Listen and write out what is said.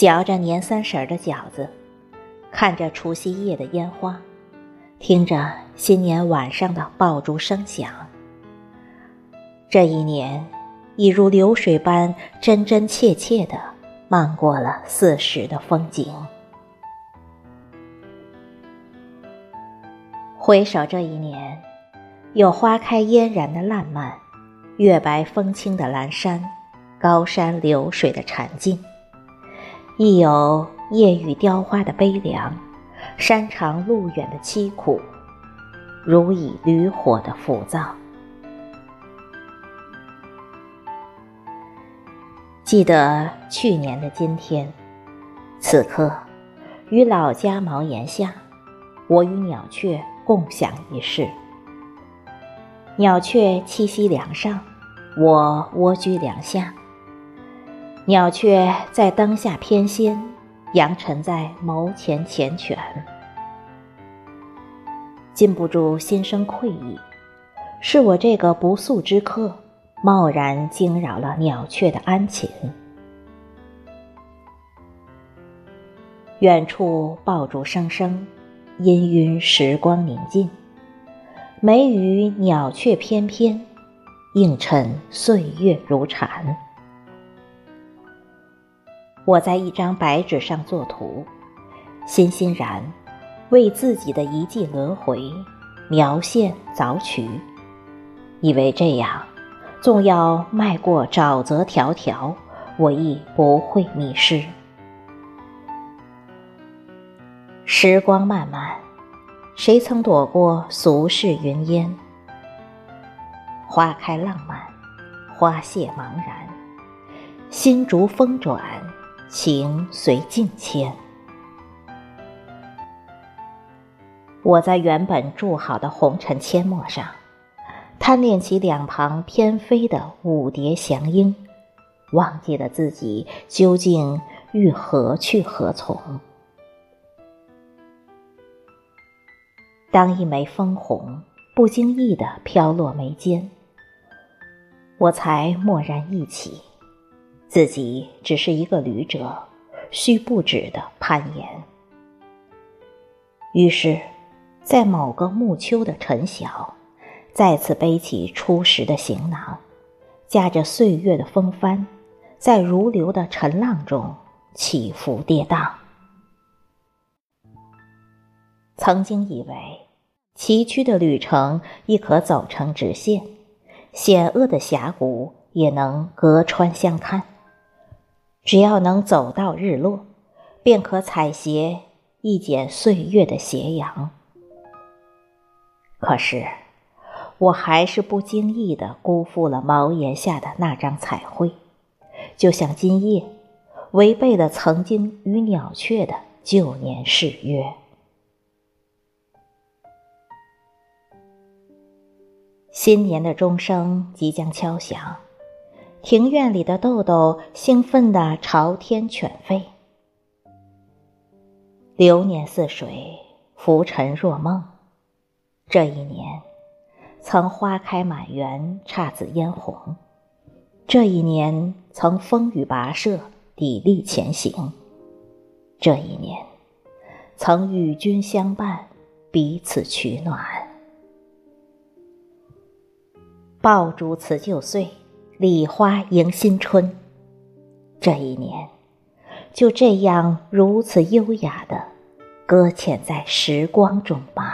嚼着年三十的饺子，看着除夕夜的烟花，听着新年晚上的爆竹声响。这一年，已如流水般真真切切的漫过了四时的风景。回首这一年，有花开嫣然的烂漫，月白风清的阑珊，高山流水的禅静。亦有夜雨雕花的悲凉，山长路远的凄苦，如以驴火的浮躁。记得去年的今天，此刻，于老家茅檐下，我与鸟雀共享一室。鸟雀栖息梁上，我蜗居梁下。鸟雀在灯下翩跹，扬尘在眸前缱绻，禁不住心生愧意。是我这个不速之客，贸然惊扰了鸟雀的安寝。远处爆竹声声，氤氲时光宁静。梅雨鸟雀翩翩，映衬岁月如蝉。我在一张白纸上作图，欣欣然为自己的一季轮回描线凿渠，以为这样，纵要迈过沼泽迢迢，我亦不会迷失。时光漫漫，谁曾躲过俗世云烟？花开浪漫，花谢茫然，心逐风转。情随境迁，我在原本筑好的红尘阡陌上，贪恋起两旁翩飞的舞蝶祥鹰，忘记了自己究竟欲何去何从。当一枚枫红不经意的飘落眉间，我才蓦然忆起。自己只是一个旅者，需不止的攀岩。于是，在某个暮秋的晨晓，再次背起初时的行囊，驾着岁月的风帆，在如流的尘浪中起伏跌宕。曾经以为，崎岖的旅程亦可走成直线，险恶的峡谷也能隔川相看。只要能走到日落，便可采撷一剪岁月的斜阳。可是，我还是不经意的辜负了茅檐下的那张彩绘，就像今夜，违背了曾经与鸟雀的旧年誓约。新年的钟声即将敲响。庭院里的豆豆兴奋地朝天犬吠。流年似水，浮沉若梦。这一年，曾花开满园，姹紫嫣红；这一年，曾风雨跋涉，砥砺前行；这一年，曾与君相伴，彼此取暖。爆竹辞旧岁。礼花迎新春，这一年就这样如此优雅的搁浅在时光中吧。